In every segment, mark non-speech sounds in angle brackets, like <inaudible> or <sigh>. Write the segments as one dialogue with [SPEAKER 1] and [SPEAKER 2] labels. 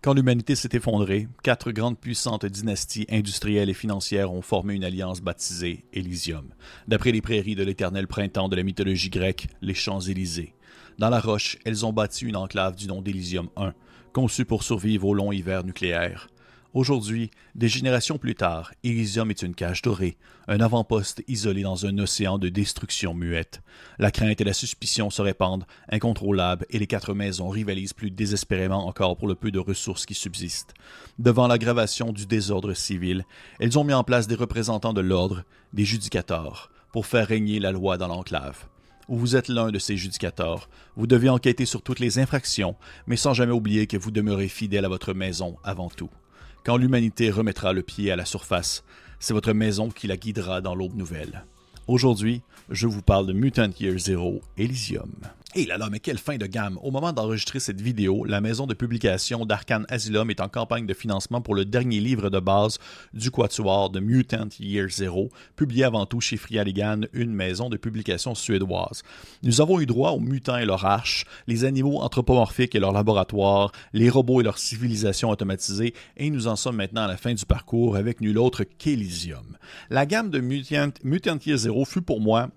[SPEAKER 1] Quand l'humanité s'est effondrée, quatre grandes puissantes dynasties industrielles et financières ont formé une alliance baptisée Elysium, d'après les prairies de l'éternel printemps de la mythologie grecque, les Champs-Élysées. Dans la roche, elles ont bâti une enclave du nom d'Elysium I, conçue pour survivre au long hiver nucléaire. Aujourd'hui, des générations plus tard, Elysium est une cage dorée, un avant-poste isolé dans un océan de destruction muette. La crainte et la suspicion se répandent, incontrôlables, et les quatre maisons rivalisent plus désespérément encore pour le peu de ressources qui subsistent. Devant l'aggravation du désordre civil, elles ont mis en place des représentants de l'ordre, des judicateurs, pour faire régner la loi dans l'enclave ou vous êtes l'un de ces judicateurs. Vous devez enquêter sur toutes les infractions, mais sans jamais oublier que vous demeurez fidèle à votre maison avant tout. Quand l'humanité remettra le pied à la surface, c'est votre maison qui la guidera dans l'aube nouvelle. Aujourd'hui, je vous parle de Mutant Year Zero Elysium. Et là là, mais quelle fin de gamme! Au moment d'enregistrer cette vidéo, la maison de publication d'Arkane Asylum est en campagne de financement pour le dernier livre de base du quatuor de Mutant Year Zero, publié avant tout chez Frialigan, une maison de publication suédoise. Nous avons eu droit aux mutants et leur arche, les animaux anthropomorphiques et leur laboratoire, les robots et leur civilisation automatisée, et nous en sommes maintenant à la fin du parcours avec nul autre qu'Elysium. La gamme de Mutant, Mutant Year Zero fut pour moi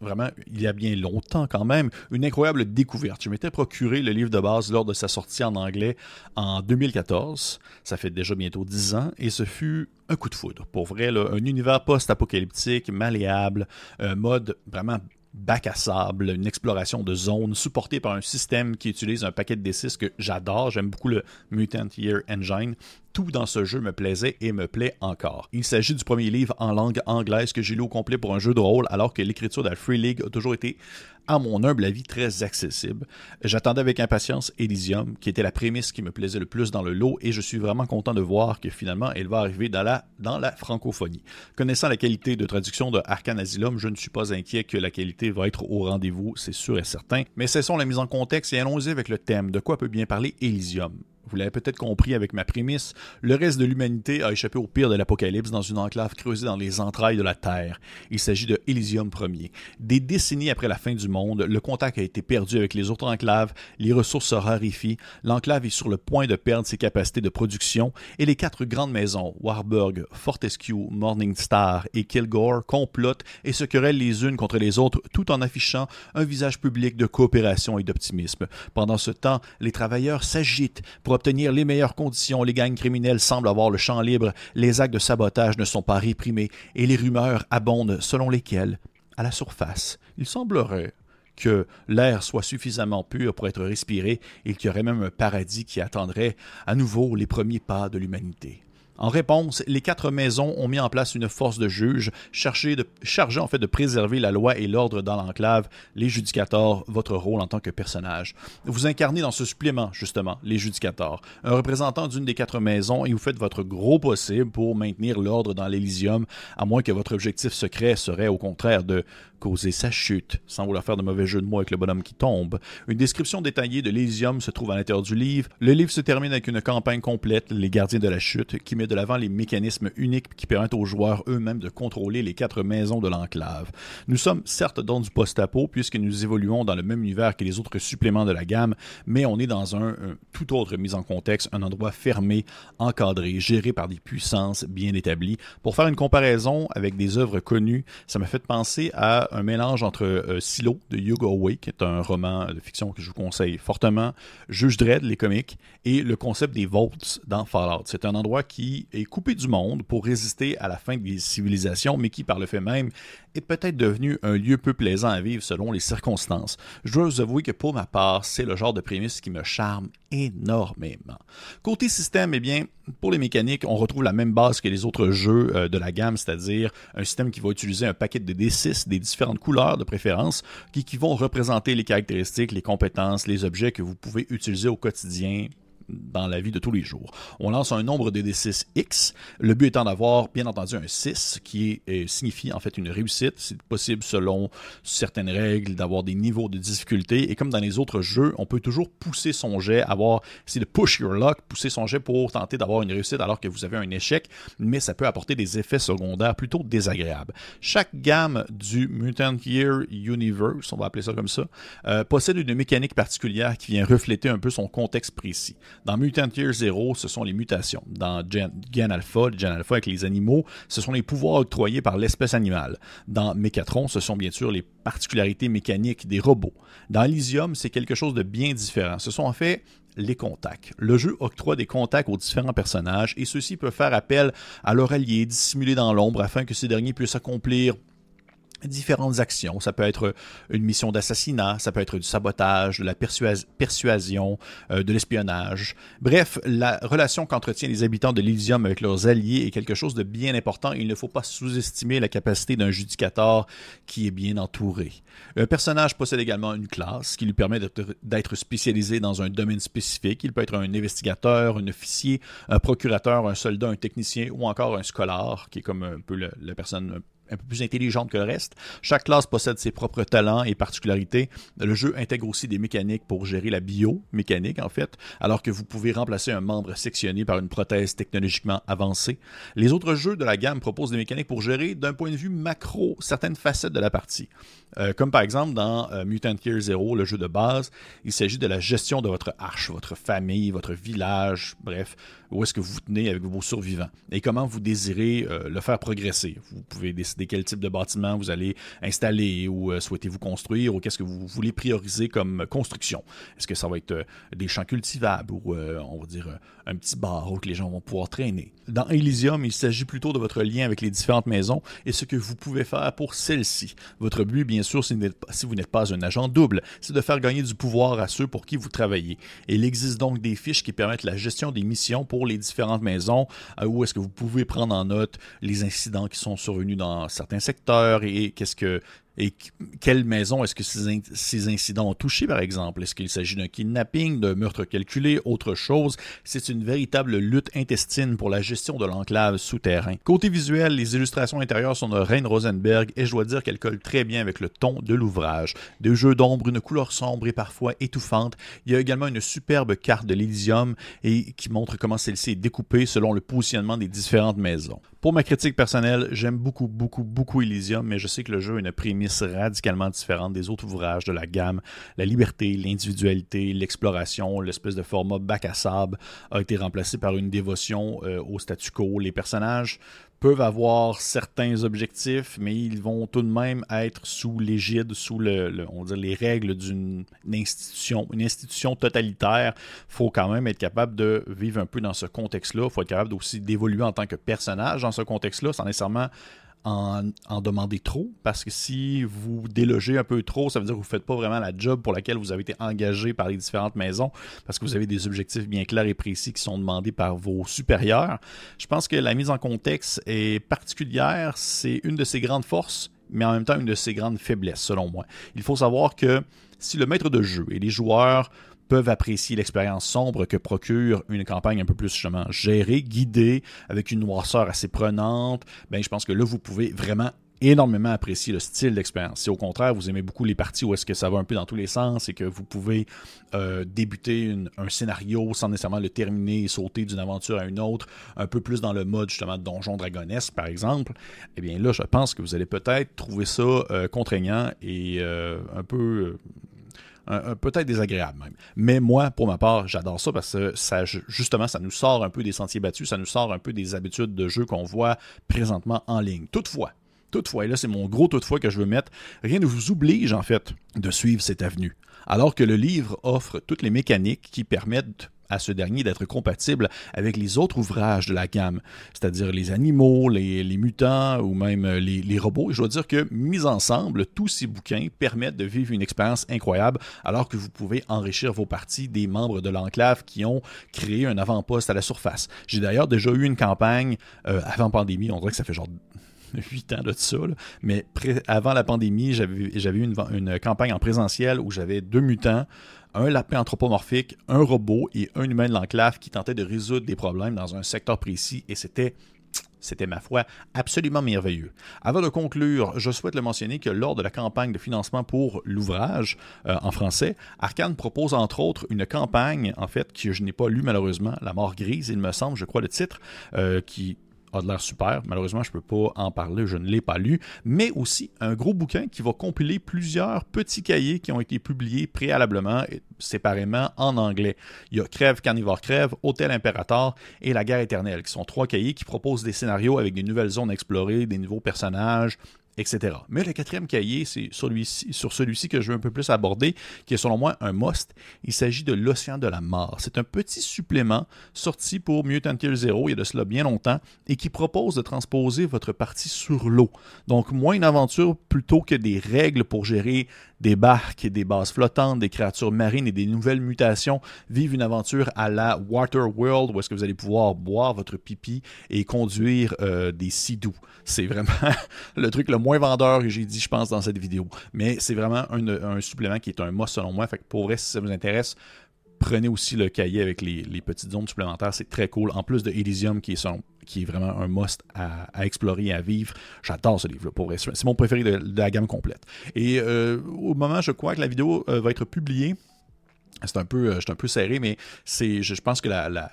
[SPEAKER 1] vraiment, il y a bien longtemps quand même, une incroyable découverte. Je m'étais procuré le livre de base lors de sa sortie en anglais en 2014. Ça fait déjà bientôt dix ans et ce fut un coup de foudre. Pour vrai, un univers post-apocalyptique, malléable, un mode vraiment bac à sable, une exploration de zones supportée par un système qui utilise un paquet de D6 que j'adore. J'aime beaucoup le Mutant Year Engine. Tout dans ce jeu me plaisait et me plaît encore. Il s'agit du premier livre en langue anglaise que j'ai lu au complet pour un jeu de rôle, alors que l'écriture de la Free League a toujours été à mon humble avis, très accessible. J'attendais avec impatience Elysium, qui était la prémisse qui me plaisait le plus dans le lot, et je suis vraiment content de voir que finalement, elle va arriver dans la, francophonie. Connaissant la qualité de traduction de Arcane Asylum, je ne suis pas inquiet que la qualité va être au rendez-vous, c'est sûr et certain. Mais cessons la mise en contexte et allons-y avec le thème. De quoi peut bien parler Elysium? Vous l'avez peut-être compris avec ma prémisse, le reste de l'humanité a échappé au pire de l'apocalypse dans une enclave creusée dans les entrailles de la Terre. Il s'agit de Elysium Ier. Des décennies après la fin du monde, le contact a été perdu avec les autres enclaves, les ressources se raréfient, l'enclave est sur le point de perdre ses capacités de production et les quatre grandes maisons, Warburg, Fortescue, Morningstar et Kilgore, complotent et se querellent les unes contre les autres tout en affichant un visage public de coopération et d'optimisme. Pendant ce temps, les travailleurs s'agitent obtenir les meilleures conditions, les gangs criminels semblent avoir le champ libre, les actes de sabotage ne sont pas réprimés et les rumeurs abondent selon lesquelles, à la surface, il semblerait que l'air soit suffisamment pur pour être respiré et qu'il y aurait même un paradis qui attendrait à nouveau les premiers pas de l'humanité. En réponse, les quatre maisons ont mis en place une force de juges chargée, de, en fait de préserver la loi et l'ordre dans l'enclave. Les judicateurs, votre rôle en tant que personnage. Vous incarnez dans ce supplément, justement, les judicateurs, un représentant d'une des quatre maisons et vous faites votre gros possible pour maintenir l'ordre dans l'Elysium, à moins que votre objectif secret serait au contraire de causer sa chute, sans vouloir faire de mauvais jeu de mots avec le bonhomme qui tombe. Une description détaillée de l'Elysium se trouve à l'intérieur du livre. Le livre se termine avec une campagne complète, Les Gardiens de la Chute, qui met de l'avant les mécanismes uniques qui permettent aux joueurs eux-mêmes de contrôler les quatre maisons de l'enclave. Nous sommes certes dans du post-apo puisque nous évoluons dans le même univers que les autres suppléments de la gamme, mais on est dans un, tout autre mise en contexte, un endroit fermé, encadré, géré par des puissances bien établies. Pour faire une comparaison avec des œuvres connues, ça m'a fait penser à un mélange entre euh, Silo de Hugo Away, qui est un roman de fiction que je vous conseille fortement, Juge Dredd, les comics, et le concept des Vaults dans Fallout. C'est un endroit qui est coupé du monde pour résister à la fin des civilisations, mais qui, par le fait même, est peut-être devenu un lieu peu plaisant à vivre selon les circonstances. Je dois vous avouer que pour ma part, c'est le genre de prémisse qui me charme énormément. Côté système, eh bien, pour les mécaniques, on retrouve la même base que les autres jeux euh, de la gamme, c'est-à-dire un système qui va utiliser un paquet de D6 des différentes couleurs de préférence qui, qui vont représenter les caractéristiques, les compétences, les objets que vous pouvez utiliser au quotidien dans la vie de tous les jours. On lance un nombre de D6X, le but étant d'avoir bien entendu un 6 qui est, signifie en fait une réussite. C'est possible selon certaines règles d'avoir des niveaux de difficulté et comme dans les autres jeux, on peut toujours pousser son jet, avoir, c'est de push your luck, pousser son jet pour tenter d'avoir une réussite alors que vous avez un échec, mais ça peut apporter des effets secondaires plutôt désagréables. Chaque gamme du Mutant Year Universe, on va appeler ça comme ça, euh, possède une mécanique particulière qui vient refléter un peu son contexte précis. Dans Mutant Year Zero, ce sont les mutations. Dans Gen, Alpha, Gen Alpha avec les animaux, ce sont les pouvoirs octroyés par l'espèce animale. Dans Mécatron, ce sont bien sûr les particularités mécaniques des robots. Dans Elysium, c'est quelque chose de bien différent. Ce sont en fait les contacts. Le jeu octroie des contacts aux différents personnages et ceux-ci peuvent faire appel à leur allié dissimulé dans l'ombre afin que ces derniers puissent accomplir différentes actions. Ça peut être une mission d'assassinat, ça peut être du sabotage, de la persuasion, euh, de l'espionnage. Bref, la relation qu'entretiennent les habitants de l'Elysium avec leurs alliés est quelque chose de bien important. Il ne faut pas sous-estimer la capacité d'un judicateur qui est bien entouré. Un personnage possède également une classe qui lui permet d'être spécialisé dans un domaine spécifique. Il peut être un investigateur, un officier, un procurateur, un soldat, un technicien ou encore un scolaire, qui est comme un peu la personne un peu plus intelligente que le reste. Chaque classe possède ses propres talents et particularités. Le jeu intègre aussi des mécaniques pour gérer la biomécanique, en fait, alors que vous pouvez remplacer un membre sectionné par une prothèse technologiquement avancée. Les autres jeux de la gamme proposent des mécaniques pour gérer, d'un point de vue macro, certaines facettes de la partie. Euh, comme par exemple dans euh, Mutant Year Zero, le jeu de base, il s'agit de la gestion de votre arche, votre famille, votre village, bref, où est-ce que vous tenez avec vos survivants et comment vous désirez euh, le faire progresser. Vous pouvez décider quel type de bâtiment vous allez installer ou souhaitez-vous construire ou qu'est-ce que vous voulez prioriser comme construction. Est-ce que ça va être des champs cultivables ou on va dire un petit bar où les gens vont pouvoir traîner? Dans Elysium, il s'agit plutôt de votre lien avec les différentes maisons et ce que vous pouvez faire pour celles-ci. Votre but, bien sûr, si vous n'êtes pas un agent double, c'est de faire gagner du pouvoir à ceux pour qui vous travaillez. Il existe donc des fiches qui permettent la gestion des missions pour les différentes maisons, euh, où est-ce que vous pouvez prendre en note les incidents qui sont survenus dans certains secteurs et qu'est-ce que et quelle maison est-ce que ces, incidents ont touché, par exemple? Est-ce qu'il s'agit d'un kidnapping, d'un meurtre calculé, autre chose? C'est une véritable lutte intestine pour la gestion de l'enclave souterrain. Côté visuel, les illustrations intérieures sont de Reine Rosenberg et je dois dire qu'elles collent très bien avec le ton de l'ouvrage. Des jeux d'ombre, une couleur sombre et parfois étouffante. Il y a également une superbe carte de l'Elysium et qui montre comment celle-ci est découpée selon le positionnement des différentes maisons. Pour ma critique personnelle, j'aime beaucoup, beaucoup, beaucoup Elysium, mais je sais que le jeu a une prémisse radicalement différente des autres ouvrages de la gamme. La liberté, l'individualité, l'exploration, l'espèce de format bac à sable a été remplacé par une dévotion euh, au statu quo. Les personnages peuvent avoir certains objectifs, mais ils vont tout de même être sous l'égide, sous le, on les règles d'une institution, une institution totalitaire. Faut quand même être capable de vivre un peu dans ce contexte-là. Faut être capable aussi d'évoluer en tant que personnage dans ce contexte-là, sans nécessairement en, demander trop, parce que si vous délogez un peu trop, ça veut dire que vous ne faites pas vraiment la job pour laquelle vous avez été engagé par les différentes maisons, parce que vous avez des objectifs bien clairs et précis qui sont demandés par vos supérieurs. Je pense que la mise en contexte est particulière, c'est une de ses grandes forces, mais en même temps une de ses grandes faiblesses, selon moi. Il faut savoir que si le maître de jeu et les joueurs peuvent apprécier l'expérience sombre que procure une campagne un peu plus justement gérée, guidée, avec une noirceur assez prenante, ben je pense que là, vous pouvez vraiment énormément apprécier le style d'expérience. Si au contraire, vous aimez beaucoup les parties où est-ce que ça va un peu dans tous les sens et que vous pouvez euh, débuter un scénario sans nécessairement le terminer et sauter d'une aventure à une autre, un peu plus dans le mode justement de donjon dragonesque par exemple, eh bien là, je pense que vous allez peut-être trouver ça euh, contraignant et euh, un peu peut-être désagréable même. Mais moi, pour ma part, j'adore ça parce que ça, justement, ça nous sort un peu des sentiers battus, ça nous sort un peu des habitudes de jeu qu'on voit présentement en ligne. Toutefois, toutefois, et là c'est mon gros toutefois que je veux mettre, rien ne vous oblige en fait de suivre cette avenue. Alors que le livre offre toutes les mécaniques qui permettent à ce dernier d'être compatible avec les autres ouvrages de la gamme, c'est-à-dire les animaux, les, mutants ou même euh, les, robots. je dois dire que, mis ensemble, tous ces bouquins permettent de vivre une expérience incroyable alors que vous pouvez enrichir vos parties des membres de l'enclave qui ont créé un avant-poste à la surface. J'ai d'ailleurs déjà eu une campagne euh, avant pandémie, on dirait que ça fait genre <laughs> 8 ans de ça, mais avant la pandémie, j'avais eu une, campagne en présentiel où j'avais deux mutants, un lapin anthropomorphique, un robot et un humain de l'enclave qui tentait de résoudre des problèmes dans un secteur précis et c'était c'était, ma foi, absolument merveilleux. Avant de conclure, je souhaite le mentionner que lors de la campagne de financement pour l'ouvrage euh, en français, Arkane propose entre autres une campagne, en fait, que je n'ai pas lu malheureusement, La mort grise, il me semble, je crois le titre, euh, qui de l'air super. Malheureusement, je ne peux pas en parler, je ne l'ai pas lu. Mais aussi un gros bouquin qui va compiler plusieurs petits cahiers qui ont été publiés préalablement, séparément en anglais. Il y a Crève, Carnivore Crève, Hôtel Impérator et La guerre éternelle, qui sont trois cahiers qui proposent des scénarios avec des nouvelles zones explorées, des nouveaux personnages, etc. Mais le quatrième cahier, c'est sur, sur celui-ci que je veux un peu plus aborder, qui est selon moi un must. Il s'agit de l'Océan de la mort. C'est un petit supplément sorti pour Mutant Year Zero il y a de cela bien longtemps et qui propose de transposer votre partie sur l'eau. Donc, moins une aventure plutôt que des règles pour gérer des barques des bases flottantes, des créatures marines et des nouvelles mutations. Vive une aventure à la Water World où est-ce que vous allez pouvoir boire votre pipi et conduire euh, des sidous. C'est vraiment <laughs> le truc le moins vendeur que j'ai dit, je pense, dans cette vidéo. Mais c'est vraiment un, supplément qui est un must selon moi. Fait que pour vrai, si ça vous intéresse, prenez aussi le cahier avec les, petites zones supplémentaires. C'est très cool. En plus de Elysium, qui est, qui est vraiment un must à, explorer et à vivre. J'adore ce livre pour. C'est mon préféré de, la gamme complète. Et euh, au moment, je crois que la vidéo euh, va être publiée, c'est un peu, euh, un peu serré, mais c'est, je, pense que la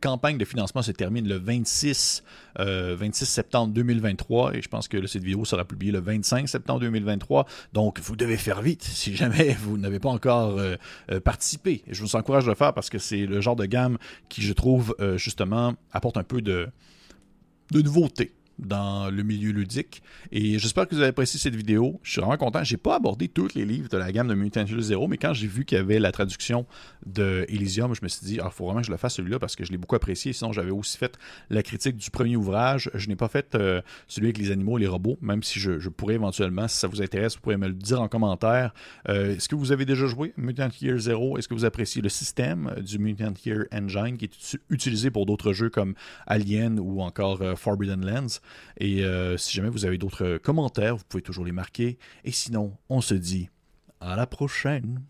[SPEAKER 1] campagne de financement se termine le 26, 26 euh, septembre 2023 et je pense que cette vidéo sera publiée le 25 septembre 2023. Donc, vous devez faire vite <laughs> si jamais vous n'avez pas encore euh, euh, participé. je vous encourage de le faire parce que c'est le genre de gamme qui, je trouve, justement, apporte un peu de nouveauté dans le milieu ludique. Et j'espère que vous avez apprécié cette vidéo. Je suis vraiment content. J'ai pas abordé tous les livres de la gamme de Mutant Year Zero, mais quand j'ai vu qu'il y avait la traduction de Elysium, je me suis dit, il ah, faut vraiment que je le fasse celui-là parce que je l'ai beaucoup apprécié. Sinon, j'avais aussi fait la critique du premier ouvrage. Je n'ai pas fait euh, celui avec les animaux et les robots, même si je, pourrais éventuellement, si ça vous intéresse, vous pourrez me le dire en commentaire. Euh, est-ce que vous avez déjà joué Mutant Year Zero? Est-ce que vous appréciez le système du Mutant Year Engine qui est utilisé pour d'autres jeux comme Alien ou encore euh, Forbidden Lands? Et euh, si jamais vous avez d'autres commentaires, vous pouvez toujours les marquer. Et sinon, on se dit à la prochaine.